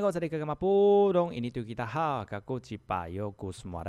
客。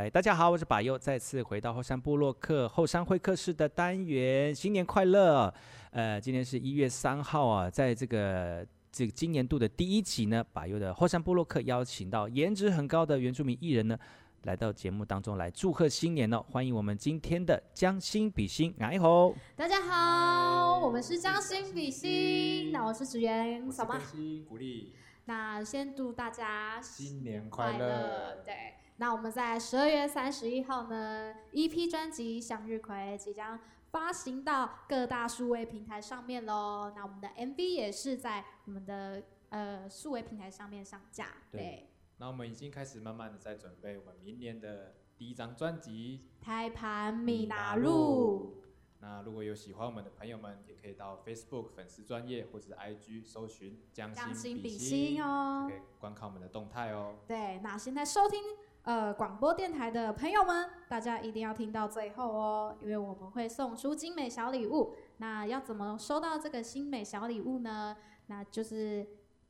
大家好，我是把右，再次回到后山部落客后山会客室的单元，新年快乐！呃，今天是一月三号啊，在这个这个今年度的第一集呢，把右的后山部落客邀请到颜值很高的原住民艺人呢，来到节目当中来祝贺新年哦！欢迎我们今天的将心比心，爱吼！大家好，我们是将心比心，那我是职员小马，鼓励。那先祝大家新年快乐。对，那我们在十二月三十一号呢，EP 专辑《向日葵》即将发行到各大数位平台上面喽。那我们的 MV 也是在我们的呃数位平台上面上架。对，对。那我们已经开始慢慢的在准备我们明年的第一张专辑《胎盘米拿路》。那如果有喜欢我们的朋友们，也可以到 Facebook 粉丝专业或者是 IG 搜寻“将心比心”哦，可以观看我们的动态哦。对，那现在收听呃广播电台的朋友们，大家一定要听到最后哦，因为我们会送出精美小礼物。那要怎么收到这个精美小礼物呢？那就是。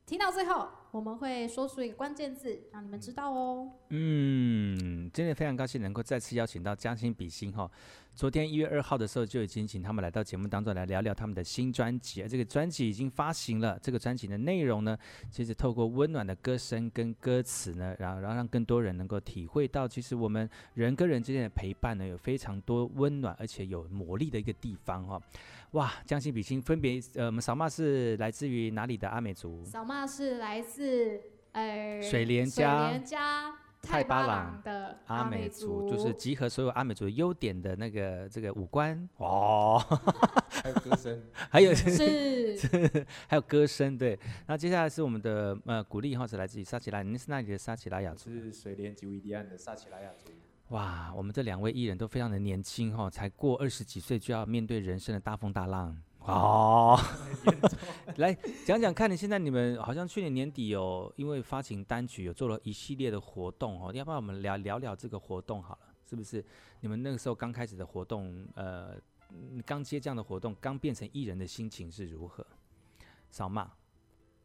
听到最后，我们会说出一个关键字，让你们知道哦。嗯，今天非常高兴能够再次邀请到将心比心哈。昨天一月二号的时候就已经请他们来到节目当中来聊聊他们的新专辑，而这个专辑已经发行了。这个专辑的内容呢，其实透过温暖的歌声跟歌词呢，然后然后让更多人能够体会到，其实我们人跟人之间的陪伴呢，有非常多温暖而且有魔力的一个地方哈。哇，将心比心，分别呃，我们扫码是来自于哪里的阿美族？扫码是来自呃水莲加水莲加太巴朗的阿美族，就是集合所有阿美族优点的那个这个五官哦，还有歌声，还有是，是还有歌声对。那接下来是我们的呃古丽，或是来自于撒奇拉，您是那里的撒奇拉雅族？是水莲吉维迪安的撒奇拉雅族。哇，我们这两位艺人都非常的年轻哈，才过二十几岁就要面对人生的大风大浪哦。来讲讲看，你现在你们好像去年年底有因为发行单曲有做了一系列的活动哦，要不要我们聊聊聊这个活动好了？是不是你们那个时候刚开始的活动，呃，刚接这样的活动，刚变成艺人的心情是如何？扫码。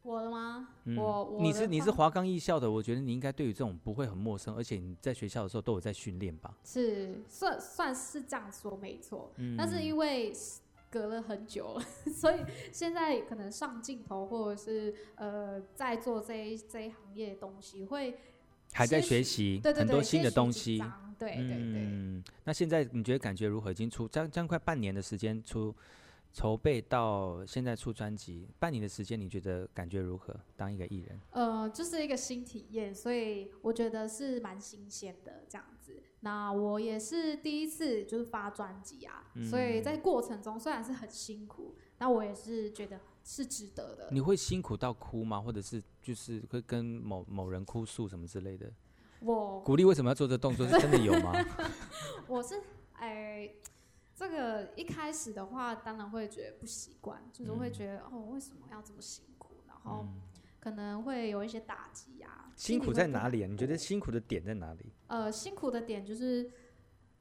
我的吗？嗯、我我你是你是华冈艺校的，我觉得你应该对于这种不会很陌生，而且你在学校的时候都有在训练吧？是算算是这样说没错，嗯，但是因为隔了很久了，所以现在可能上镜头或者是呃在做这一这一行业的东西会还在学习，很多新的东西，对对对。嗯，那现在你觉得感觉如何？已经出将将快半年的时间出。筹备到现在出专辑半年的时间，你觉得感觉如何？当一个艺人，呃，就是一个新体验，所以我觉得是蛮新鲜的这样子。那我也是第一次就是发专辑啊，嗯，所以在过程中虽然是很辛苦，那我也是觉得是值得的。你会辛苦到哭吗？或者是就是会跟某某人哭诉什么之类的？我鼓励为什么要做这动作？是真的有吗？我是哎。这个一开始的话，当然会觉得不习惯，就是会觉得、嗯、哦，为什么要这么辛苦？然后可能会有一些打击呀、啊。辛苦在哪里啊？你觉得辛苦的点在哪里？呃，辛苦的点就是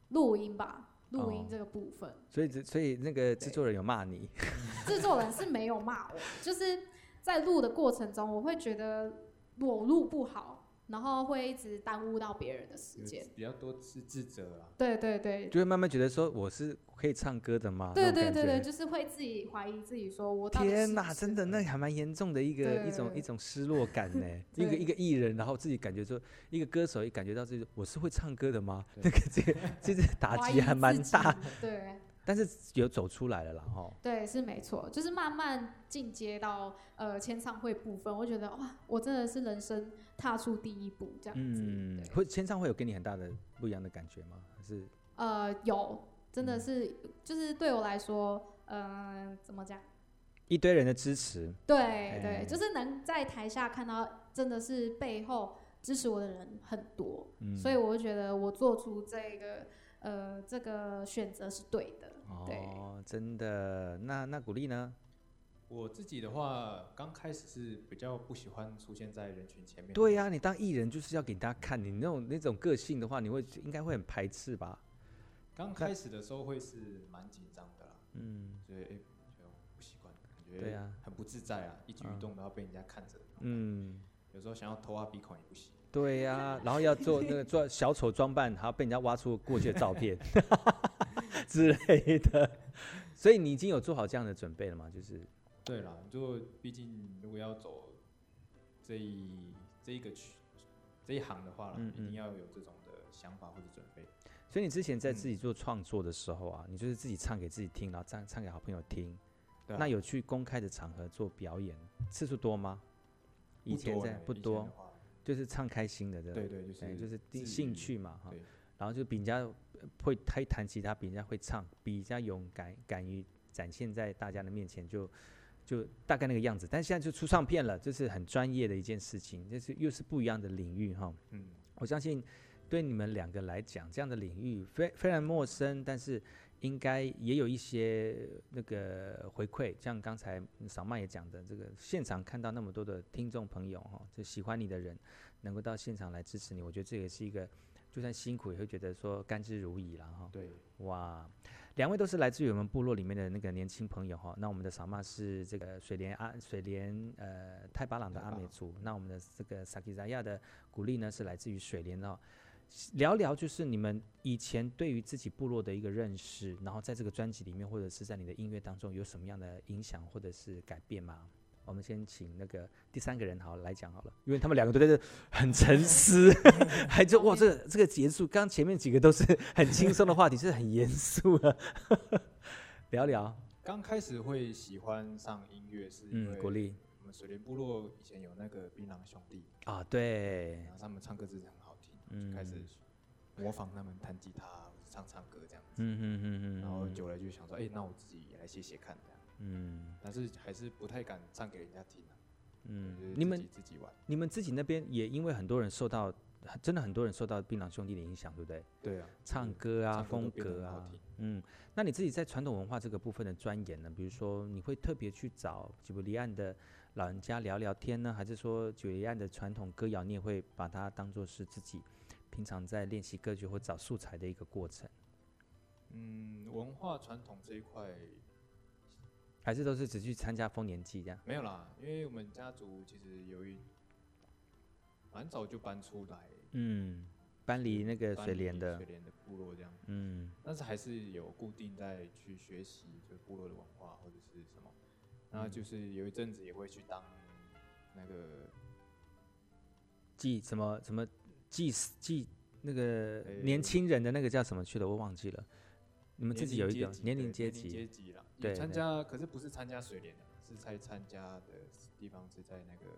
录音吧，录音这个部分。哦、所以，所以那个制作人有骂你？制作人是没有骂我，就是在录的过程中，我会觉得我录不好。然后会一直耽误到别人的时间，比较多是自责啊。对对对，就会慢慢觉得说我是可以唱歌的吗？对对对对，就是会自己怀疑自己，说我天哪，真的那还蛮严重的一个一种一种失落感呢。一个一个艺人，然后自己感觉说一个歌手也感觉到自己我是会唱歌的吗？那个这个这个打击还蛮大。对。但是有走出来了啦，哈。对，是没错，就是慢慢进阶到呃签唱会部分，我觉得哇，我真的是人生踏出第一步这样子。嗯，会签唱会有给你很大的不一样的感觉吗？还是？呃，有，真的是，嗯、就是对我来说，嗯、呃，怎么讲？一堆人的支持。对对、欸，就是能在台下看到，真的是背后支持我的人很多，嗯、所以我就觉得我做出这个。呃，这个选择是对的。对哦，真的。那那鼓励呢？我自己的话，刚开始是比较不喜欢出现在人群前面。对呀、啊，你当艺人就是要给大家看，你那种那种个性的话，你会应该会很排斥吧？刚开始的时候会是蛮紧张的啦，嗯，所以哎，就不习惯，感觉对呀，很不自在啊，一举一动都要被人家看着。嗯，有时候想要偷挖鼻孔也不行。对呀、啊，然后要做那个做小丑装扮，还要被人家挖出过去的照片 之类的。所以你已经有做好这样的准备了吗？就是。对啦，就毕竟如果要走这一这一个区这一行的话，嗯嗯，一定要有这种的想法或者准备。所以你之前在自己做创作的时候啊，嗯、你就是自己唱给自己听，然后唱唱给好朋友听。那有去公开的场合做表演次数多吗？以前在不多，就是唱开心的，对对，就是就是兴趣嘛哈。然后就比人家会会弹吉他，比人家会唱，比人家勇敢，敢于展现在大家的面前就。就大概那个样子，但现在就出唱片了，这是很专业的一件事情，这是又是不一样的领域哈。嗯，我相信对你们两个来讲，这样的领域非非常陌生，但是应该也有一些那个回馈，像刚才小曼也讲的，这个现场看到那么多的听众朋友哈，就喜欢你的人能够到现场来支持你，我觉得这也是一个，就算辛苦也会觉得说甘之如饴了哈。对，哇。两位都是来自于我们部落里面的那个年轻朋友哈，那我们的萨玛是这个水莲阿水莲呃泰巴朗的阿美族，那我们的这个萨基扎亚的鼓励呢是来自于水莲哦，聊聊就是你们以前对于自己部落的一个认识，然后在这个专辑里面或者是在你的音乐当中有什么样的影响或者是改变吗？我们先请那个第三个人好来讲好了，因为他们两个都在这很沉思，还就哇，这个这个结束，刚前面几个都是很轻松的话题，是很严肃的，聊聊。刚开始会喜欢上音乐是因为鼓励。我们水莲部落以前有那个槟榔兄弟。啊，对，然后他们唱歌真的很好听，嗯，开始模仿他们弹吉他、唱唱歌这样子，嗯嗯嗯嗯，然后久了就想说，哎，那我自己也来写写看。嗯，但是还是不太敢唱给人家听啊。嗯，你们自己玩，你们自己那边也因为很多人受到，真的很多人受到槟榔兄弟的影响，对不对？对啊，唱歌啊，风格啊，嗯，那你自己在传统文化这个部分的钻研呢？比如说，你会特别去找吉卜力案的老人家聊聊天呢，还是说吉卜力案的传统歌谣，你也会把它当做是自己平常在练习歌曲或找素材的一个过程？嗯，文化传统这一块。还是都是只去参加丰年祭这样？没有啦，因为我们家族其实由于蛮早就搬出来，嗯，搬离那个水莲的水莲的部落这样，嗯，但是还是有固定在去学习就部落的文化或者是什么，然后就是有一阵子也会去当那个祭什么什么祭祭那个年轻人的那个叫什么去了，我忘记了。你们自己有一个年龄阶级，对，参加可是不是参加水莲的，是在参加的地方是在那个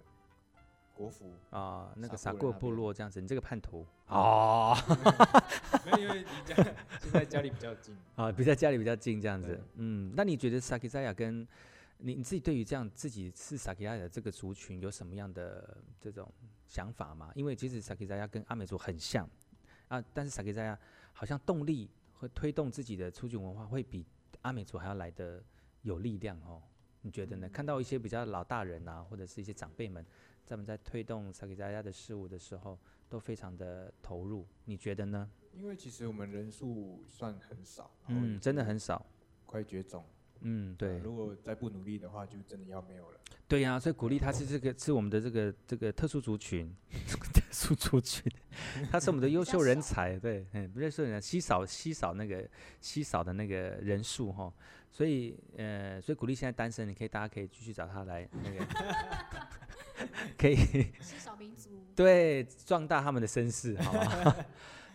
国服啊，那个撒过部落这样子。你这个叛徒哦，没有，因为离家现在家里比较近 啊，比在家里比较近这样子。嗯，那你觉得萨克扎亚跟你你自己对于这样自己是萨克扎亚这个族群有什么样的这种想法吗？因为其实萨克扎亚跟阿美族很像啊，但是萨克扎亚好像动力。和推动自己的族群文化，会比阿美族还要来的有力量哦。你觉得呢？看到一些比较老大人啊，或者是一些长辈们，他们在推动萨克扎亚的事物的时候，都非常的投入。你觉得呢？因为其实我们人数算很少，嗯，真的很少，快绝种。嗯，对。如果再不努力的话，就真的要没有了。对呀、啊，所以鼓励他是这个是我们的这个这个特殊族群，特殊族群，他是我们的优秀人才，对，嗯，不是说人稀少稀少那个稀少的那个人数哈，所以呃，所以鼓励现在单身，你可以大家可以继续找他来那个，可以 稀少民族，对，壮大他们的声势，好吧？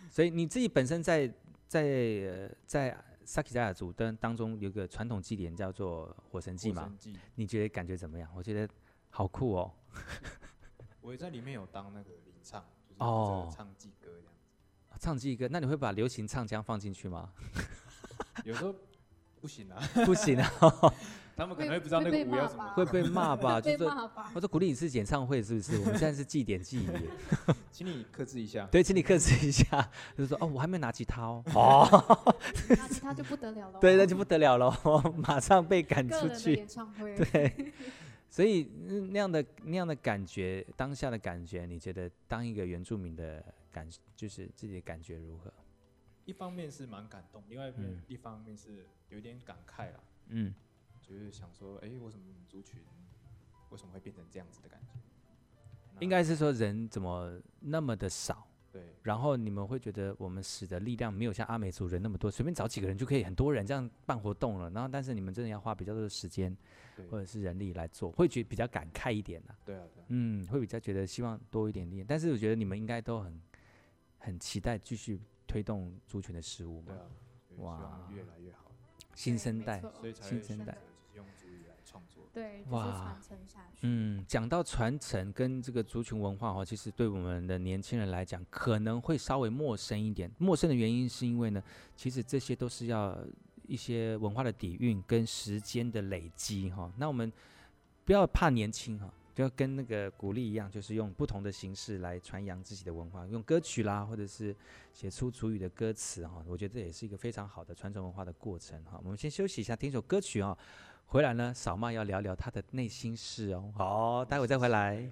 所以你自己本身在在呃在。萨克扎亚族当当中有个传统祭典叫做火神祭嘛？你觉得感觉怎么样？我觉得好酷哦。我也在里面有当那个领唱，就是唱祭歌这样子。唱祭歌，那你会把流行唱腔放进去吗？有时候不行啊，不行啊，他们可能会不知道那个舞要怎么，会被骂吧？被骂吧？我说鼓励你是演唱会是不是？我们现在是祭典祭仪，请你克制一下。对，请你克制一下。就是说哦，我还没拿吉他哦，哦，拿吉他就不得了了。对，那就不得了了，马上被赶出去。演唱会。对，所以那样的那样的感觉，当下的感觉，你觉得当一个原住民的感，就是自己的感觉如何？一方面是蛮感动，另外一方面是有点感慨啦。嗯，就是想说，哎、欸，为什么族群为什么会变成这样子的感觉？应该是说人怎么那么的少？对。然后你们会觉得我们使的力量没有像阿美族人那么多，随便找几个人就可以很多人这样办活动了。然后，但是你们真的要花比较多的时间或者是人力来做，会觉得比较感慨一点呐。对啊，对啊。嗯，会比较觉得希望多一点力量，但是我觉得你们应该都很很期待继续。推动族群的事物嘛，哇，越来越好，新生代，新生代来创作，对，哇，嗯，讲到传承跟这个族群文化哈，其实对我们的年轻人来讲，可能会稍微陌生一点。陌生的原因是因为呢，其实这些都是要一些文化的底蕴跟时间的累积哈。那我们不要怕年轻哈。就跟那个鼓励一样，就是用不同的形式来传扬自己的文化，用歌曲啦，或者是写出主语的歌词哈。我觉得这也是一个非常好的传承文化的过程哈。我们先休息一下，听首歌曲哦。回来呢，小曼要聊聊她的内心事哦。好，待会再回来。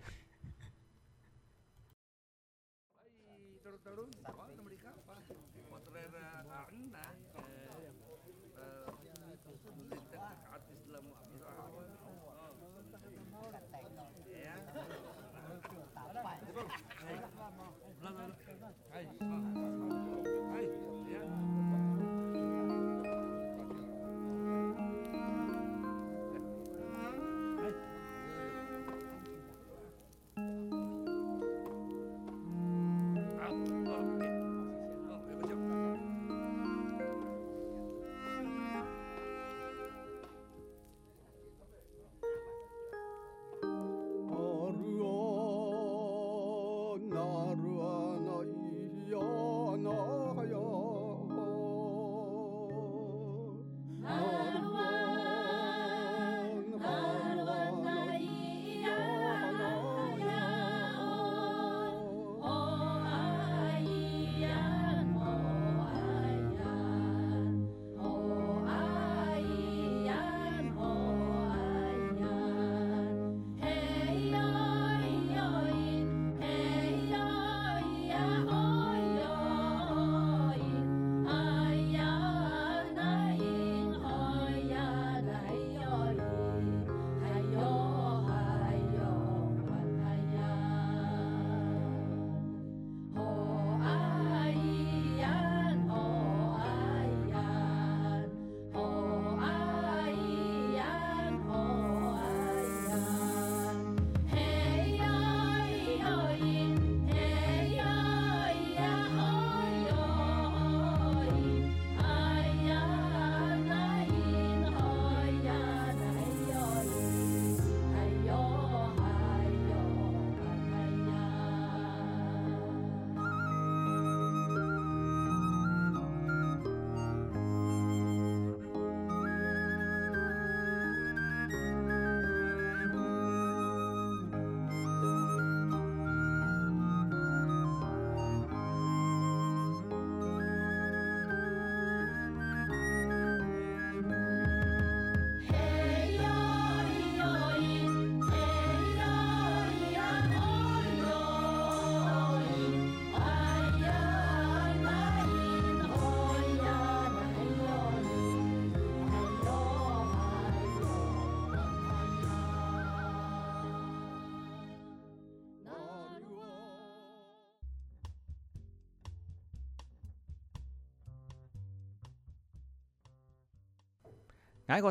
大家好，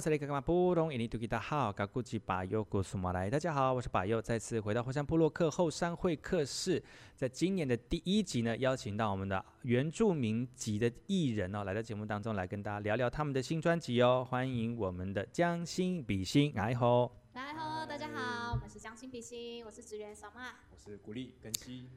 我是巴尤，再次回到后山部落克后山会客室，在今年的第一集呢，邀请到我们的原住民籍的艺人哦，来到节目当中来跟大家聊聊他们的新专辑哦，欢迎我们的将心比心，爱好，爱好，大家好，我们是将心比心，我是职员小马，我是古力根西。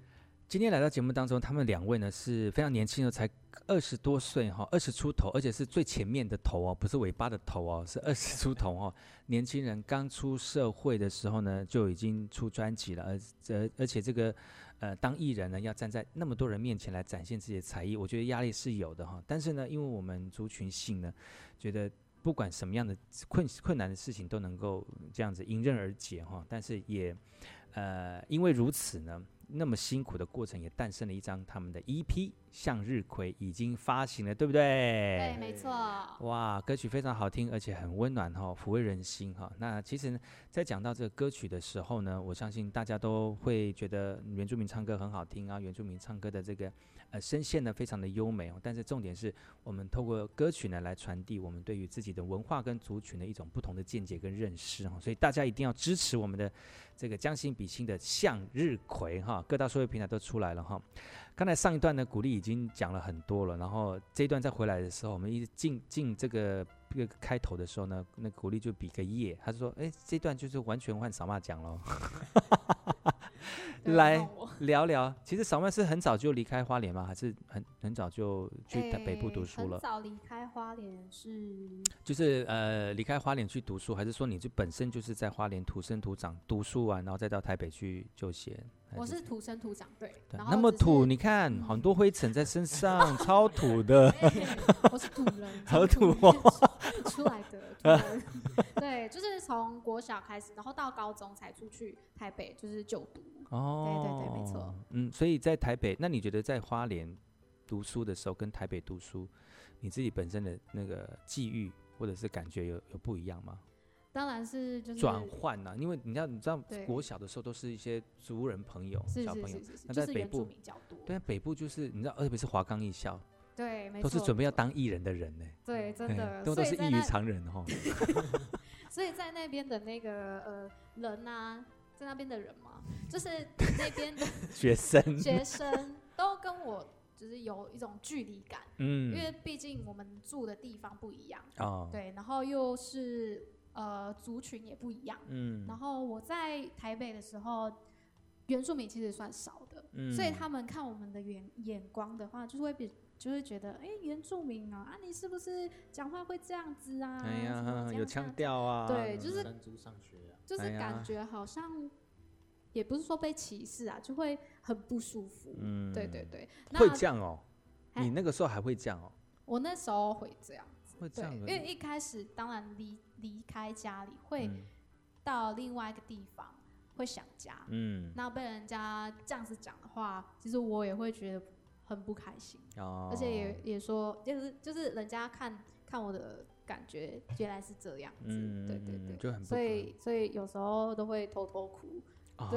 今天来到节目当中，他们两位呢是非常年轻的，才二十多岁哈，二十出头，而且是最前面的头哦，不是尾巴的头哦，是二十出头哦。年轻人刚出社会的时候呢，就已经出专辑了，而而而且这个呃，当艺人呢，要站在那么多人面前来展现自己的才艺，我觉得压力是有的哈。但是呢，因为我们族群性呢，觉得不管什么样的困困难的事情都能够这样子迎刃而解哈。但是也呃，因为如此呢。那么辛苦的过程，也诞生了一张他们的 EP《向日葵》，已经发行了，对不对？对，没错。哇，歌曲非常好听，而且很温暖哈，抚慰人心哈。那其实呢，在讲到这个歌曲的时候呢，我相信大家都会觉得原住民唱歌很好听啊，原住民唱歌的这个。呃，声线呢非常的优美哦，但是重点是我们透过歌曲呢来传递我们对于自己的文化跟族群的一种不同的见解跟认识哈，所以大家一定要支持我们的这个将心比心的向日葵哈，各大社会平台都出来了哈。刚才上一段呢，古力已经讲了很多了，然后这一段再回来的时候，我们一进进这个这个开头的时候呢，那古力就比个耶，他说，哎，这段就是完全换扫码讲喽。来聊聊，其实小曼是很早就离开花莲吗？还是很很早就去北部读书了？很早离开花莲是，就是呃离开花莲去读书，还是说你就本身就是在花莲土生土长读书完，然后再到台北去就学？我是土生土长，对。对，那么土，你看很多灰尘在身上，超土的。我是土人，好土哦，出来的。对，就是从国小开始，然后到高中才出去台北，就是就读。哦，对对对，没错。嗯，所以在台北，那你觉得在花莲读书的时候，跟台北读书，你自己本身的那个际遇或者是感觉有有不一样吗？当然是就是转换呐，因为你知道，你知道，国小的时候都是一些族人朋友、小朋友，那在北部，对啊，北部就是你知道，特别是华冈艺校，对，都是准备要当艺人的人呢，对，真的，都都是异于常人哈。所以在那边的那个呃人呐，在那边的人嘛，就是那边的 学生，学生都跟我就是有一种距离感，嗯，因为毕竟我们住的地方不一样，哦，对，然后又是。呃，族群也不一样。嗯，然后我在台北的时候，原住民其实算少的，嗯，所以他们看我们的眼眼光的话，就是会比，就会觉得，哎，原住民啊，啊，你是不是讲话会这样子啊？哎呀，有腔调啊。对，就是就是感觉好像，也不是说被歧视啊，就会很不舒服。嗯，对对对。会这样哦？你那个时候还会这样哦？我那时候会这样子。会这样，因为一开始当然离离开家里，会到另外一个地方，嗯、会想家。嗯，那被人家这样子讲的话，其实我也会觉得很不开心。哦，而且也也说，就是就是人家看看我的感觉，原来是这样子。嗯，对对对，就很所以所以有时候都会偷偷哭。哦、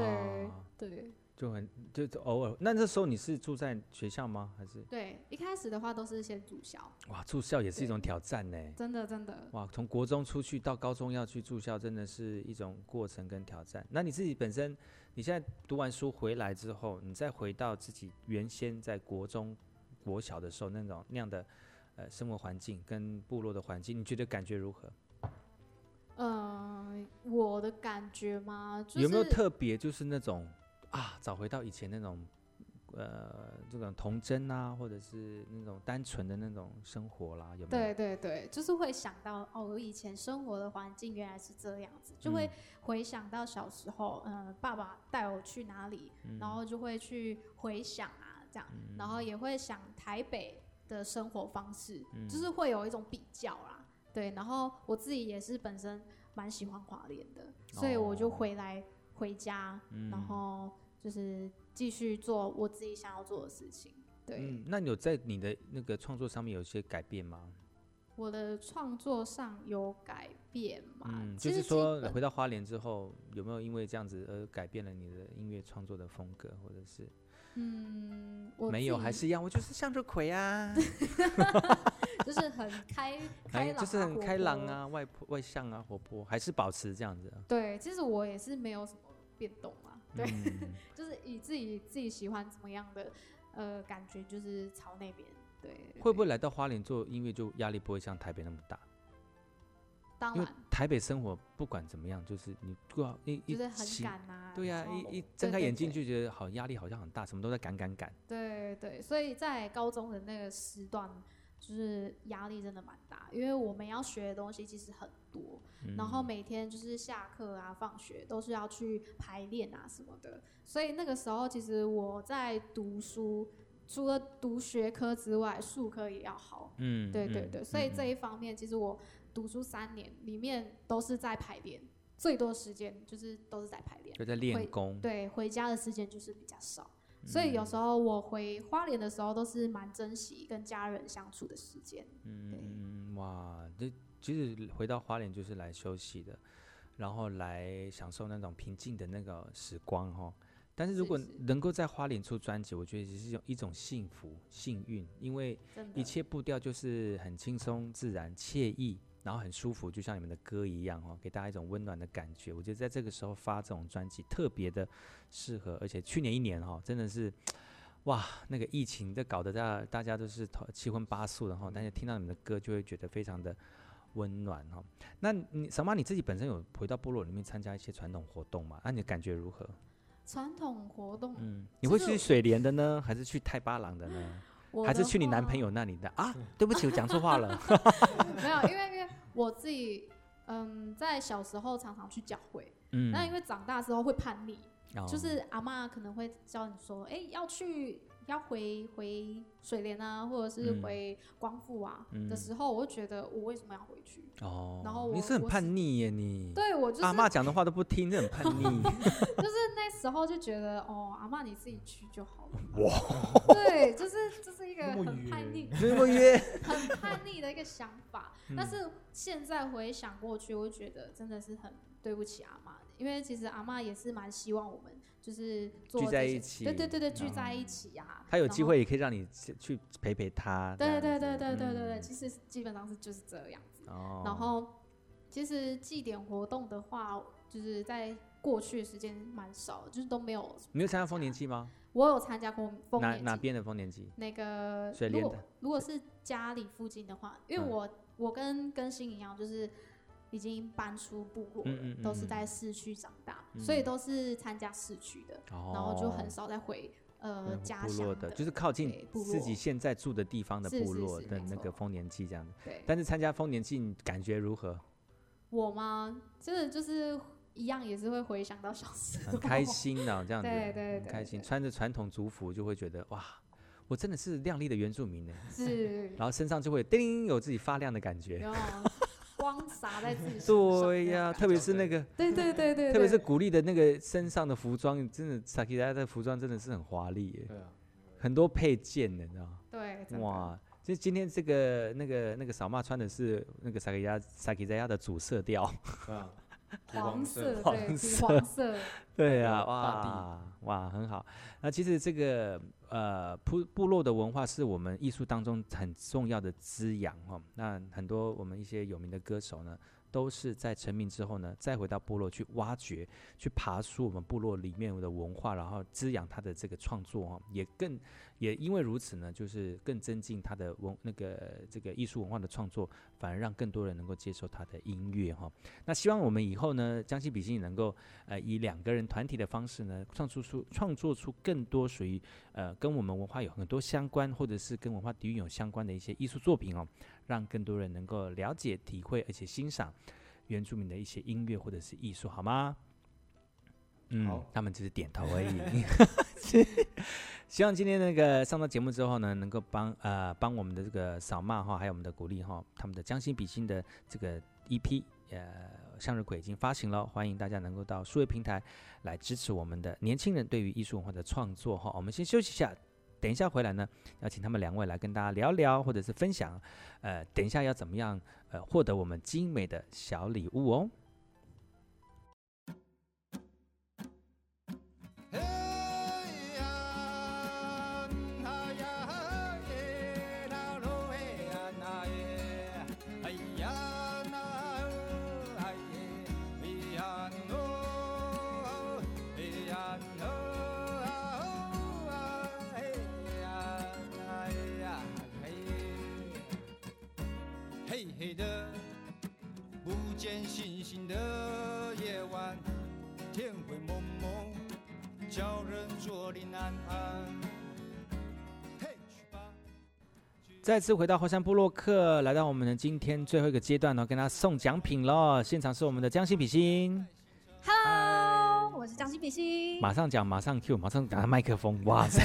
对对。就很就偶尔，那这时候你是住在学校吗？还是？对，一开始的话都是先住校。哇，住校也是一种挑战呢。真的真的。哇，从国中出去到高中要去住校，真的是一种过程跟挑战。那你自己本身，你现在读完书回来之后，你再回到自己原先在国中、国小的时候那种那样的呃生活环境跟部落的环境，你觉得感觉如何？嗯、呃，我的感觉吗？就是、有没有特别就是那种？啊，找回到以前那种，呃，这种童真啊，或者是那种单纯的那种生活啦，有没有？对对对，就是会想到哦，我以前生活的环境原来是这样子，就会回想到小时候，嗯、呃，爸爸带我去哪里，嗯、然后就会去回想啊，这样，嗯、然后也会想台北的生活方式，嗯、就是会有一种比较啦，对，然后我自己也是本身蛮喜欢华联的，所以我就回来回家，哦、然后。就是继续做我自己想要做的事情，对。嗯，那你有在你的那个创作上面有一些改变吗？我的创作上有改变吗？嗯，就是说回到花莲之后，有没有因为这样子而改变了你的音乐创作的风格，或者是？嗯，我没有，还是一样，我就是向日葵啊，就是很开开朗，就是很开朗啊，外外向啊，活泼，还是保持这样子。对，其实我也是没有什么变动啊。对，嗯、就是以自己自己喜欢怎么样的呃感觉，就是朝那边。对，会不会来到花莲做音乐就压力不会像台北那么大？当然，台北生活不管怎么样，就是你过一一就是很赶啊，对呀、啊，一一睁开眼睛就觉得好压力，好像很大，什么都在赶赶赶。对对，所以在高中的那个时段，就是压力真的蛮大，因为我们要学的东西其实很多，嗯、然后每天就是下课啊、放学都是要去排练啊什么的，所以那个时候其实我在读书。除了读学科之外，术科也要好。嗯，对对对，嗯、所以这一方面，其实我读书三年里面都是在排练，最多时间就是都是在排练，就在练功。对，回家的时间就是比较少，嗯、所以有时候我回花莲的时候，都是蛮珍惜跟家人相处的时间。嗯嗯，哇，这其实回到花莲就是来休息的，然后来享受那种平静的那个时光哈。但是如果能够在花莲出专辑，我觉得也是一种一种幸福、幸运，因为一切步调就是很轻松、自然、惬意，然后很舒服，就像你们的歌一样哦，给大家一种温暖的感觉。我觉得在这个时候发这种专辑特别的适合，而且去年一年哈，真的是哇，那个疫情这搞得大家大家都是七荤八素的哈，但是听到你们的歌就会觉得非常的温暖哈。那你小妈你自己本身有回到部落里面参加一些传统活动吗？那你的感觉如何？传统活动，嗯，你会去水莲的呢，还是去太巴郎的呢？还是去你男朋友那里的啊？对不起，我讲错话了。没有，因为因为我自己，嗯，在小时候常常去教会，嗯，那因为长大之后会叛逆，哦、就是阿妈可能会教你说，哎、欸，要去。要回回水莲啊，或者是回光复啊、嗯、的时候，我就觉得我为什么要回去？哦，然后我你是很叛逆耶，你对我就是阿妈讲的话都不听，你很叛逆。就是那时候就觉得哦，阿妈你自己去就好了。哇，对，就是这、就是一个很叛逆、很叛逆的一个想法。嗯、但是现在回想过去，我觉得真的是很对不起阿嬷，因为其实阿妈也是蛮希望我们。就是聚在一起，对对对对，聚在一起呀、啊。他有机会也可以让你去陪陪他。对对对对对对对，其实基本上是就是这样子。哦。然后，其实祭典活动的话，就是在过去的时间蛮少，就是都没有。你有参加丰年祭吗？我有参加过丰年祭。哪哪边的丰年祭？那个如果如果是家里附近的话，因为我我跟更新一样，就是。已经搬出部落了，嗯嗯嗯、都是在市区长大，嗯、所以都是参加市区的，哦、然后就很少再回呃、嗯、家乡的，就是靠近自己现在住的地方的部落的那个丰年祭这样子。对，但是参加丰年祭感觉如何？我吗？真的就是一样，也是会回想到小时候，很开心啊这样子，对对对，对，很开心，穿着传统族服就会觉得哇，我真的是亮丽的原住民呢。是，然后身上就会叮有自己发亮的感觉。光洒在自己身上，对呀，特别是那个，对对对对，特别是古力的那个身上的服装，真的萨奇莱的服装真的是很华丽耶，对啊，很多配件的，你知道吗？对，哇，就今天这个那个那个扫码穿的是那个萨奇莱萨克亚的主色调，黄色，黄色，黄色，对 呀，哇哇，很好。那其实这个。呃，部部落的文化是我们艺术当中很重要的滋养哦。那很多我们一些有名的歌手呢，都是在成名之后呢，再回到部落去挖掘、去爬出我们部落里面的文化，然后滋养他的这个创作哈，也更也因为如此呢，就是更增进他的文那个这个艺术文化的创作，反而让更多人能够接受他的音乐哈。那希望我们以后呢，将心比心能够呃以两个人团体的方式呢，创作出创作出更多属于呃跟我们文化有很多相关，或者是跟文化底蕴有相关的一些艺术作品哦。让更多人能够了解、体会，而且欣赏原住民的一些音乐或者是艺术，好吗？嗯，好他们只是点头而已。希望今天那个上到节目之后呢，能够帮呃帮我们的这个扫码哈，还有我们的鼓励哈，他们的将心比心的这个 EP 呃向日葵已经发行了，欢迎大家能够到数位平台来支持我们的年轻人对于艺术文化的创作哈。我们先休息一下。等一下回来呢，要请他们两位来跟大家聊聊，或者是分享，呃，等一下要怎么样，呃，获得我们精美的小礼物哦。湾，天灰蒙蒙，叫人坐立难安。再次回到后山部落客，来到我们的今天最后一个阶段呢，跟他送奖品喽。现场是我们的江西比心，Hello，我是江西比心。马上讲，马上 Q，马上打开麦克风，哇塞，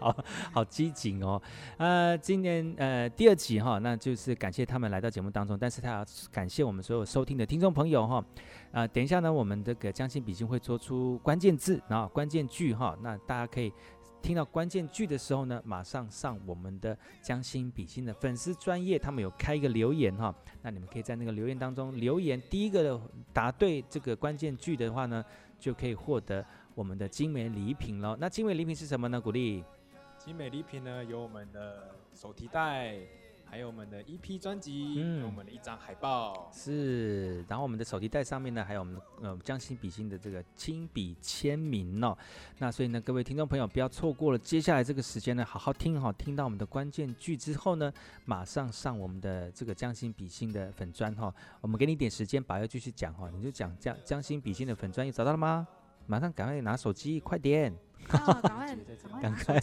好好机警哦。呃，今年呃第二集哈，那就是感谢他们来到节目当中，但是他要感谢我们所有收听的听众朋友哈。啊、等一下呢，我们这个将心比心会做出关键字，然后关键句哈，那大家可以。听到关键句的时候呢，马上上我们的将心比心的粉丝专业，他们有开一个留言哈，那你们可以在那个留言当中留言，第一个答对这个关键句的话呢，就可以获得我们的精美礼品了。那精美礼品是什么呢？鼓励，精美礼品呢，有我们的手提袋。还有我们的 EP 专辑，嗯，有我们的一张海报，是。然后我们的手提袋上面呢，还有我们的呃将心比心的这个亲笔签名哦。那所以呢，各位听众朋友不要错过了接下来这个时间呢，好好听哈，听到我们的关键句之后呢，马上上我们的这个将心比心的粉砖哈。我们给你一点时间，把要继续讲哈，你就讲将将心比心的粉砖，你找到了吗？马上赶快拿手机，快点。赶快，赶快，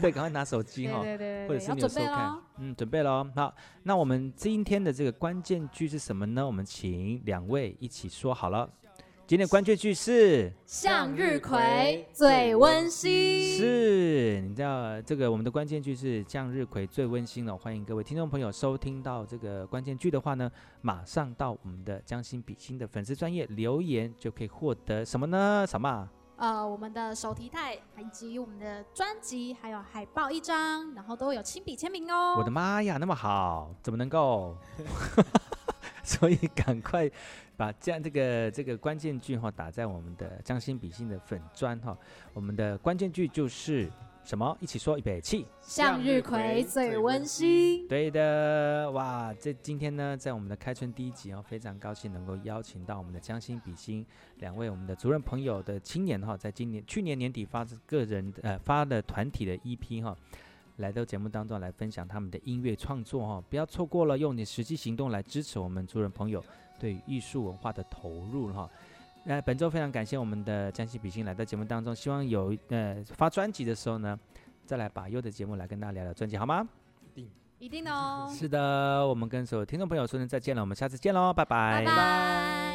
对，赶快拿手机哈，或者是你有收看，嗯，准备喽。好，那我们今天的这个关键句是什么呢？我们请两位一起说好了。今天的关键句是向日葵最温馨。是，你知道这个我们的关键句是向日葵最温馨了。欢迎各位听众朋友收听到这个关键句的话呢，马上到我们的将心比心的粉丝专业留言，就可以获得什么呢？什么？呃，我们的手提袋以及我们的专辑，还有海报一张，然后都有亲笔签名哦。我的妈呀，那么好，怎么能够？所以赶快把这样这个这个关键句哈打在我们的将心比心的粉砖哈。我们的关键句就是。什么？一起说，预备起！向日葵最温馨。对的，哇！这今天呢，在我们的开春第一集哦，非常高兴能够邀请到我们的将心比心两位我们的族人朋友的青年哈，在今年去年年底发个人呃发的团体的 EP 哈，来到节目当中来分享他们的音乐创作哈，不要错过了，用你实际行动来支持我们族人朋友对艺术文化的投入哈。呃，本周非常感谢我们的将心比心来到节目当中，希望有呃发专辑的时候呢，再来把优的节目来跟大家聊聊专辑，好吗？一定，一定哦。是的，我们跟所有听众朋友说声再见了，我们下次见喽，拜拜。拜拜。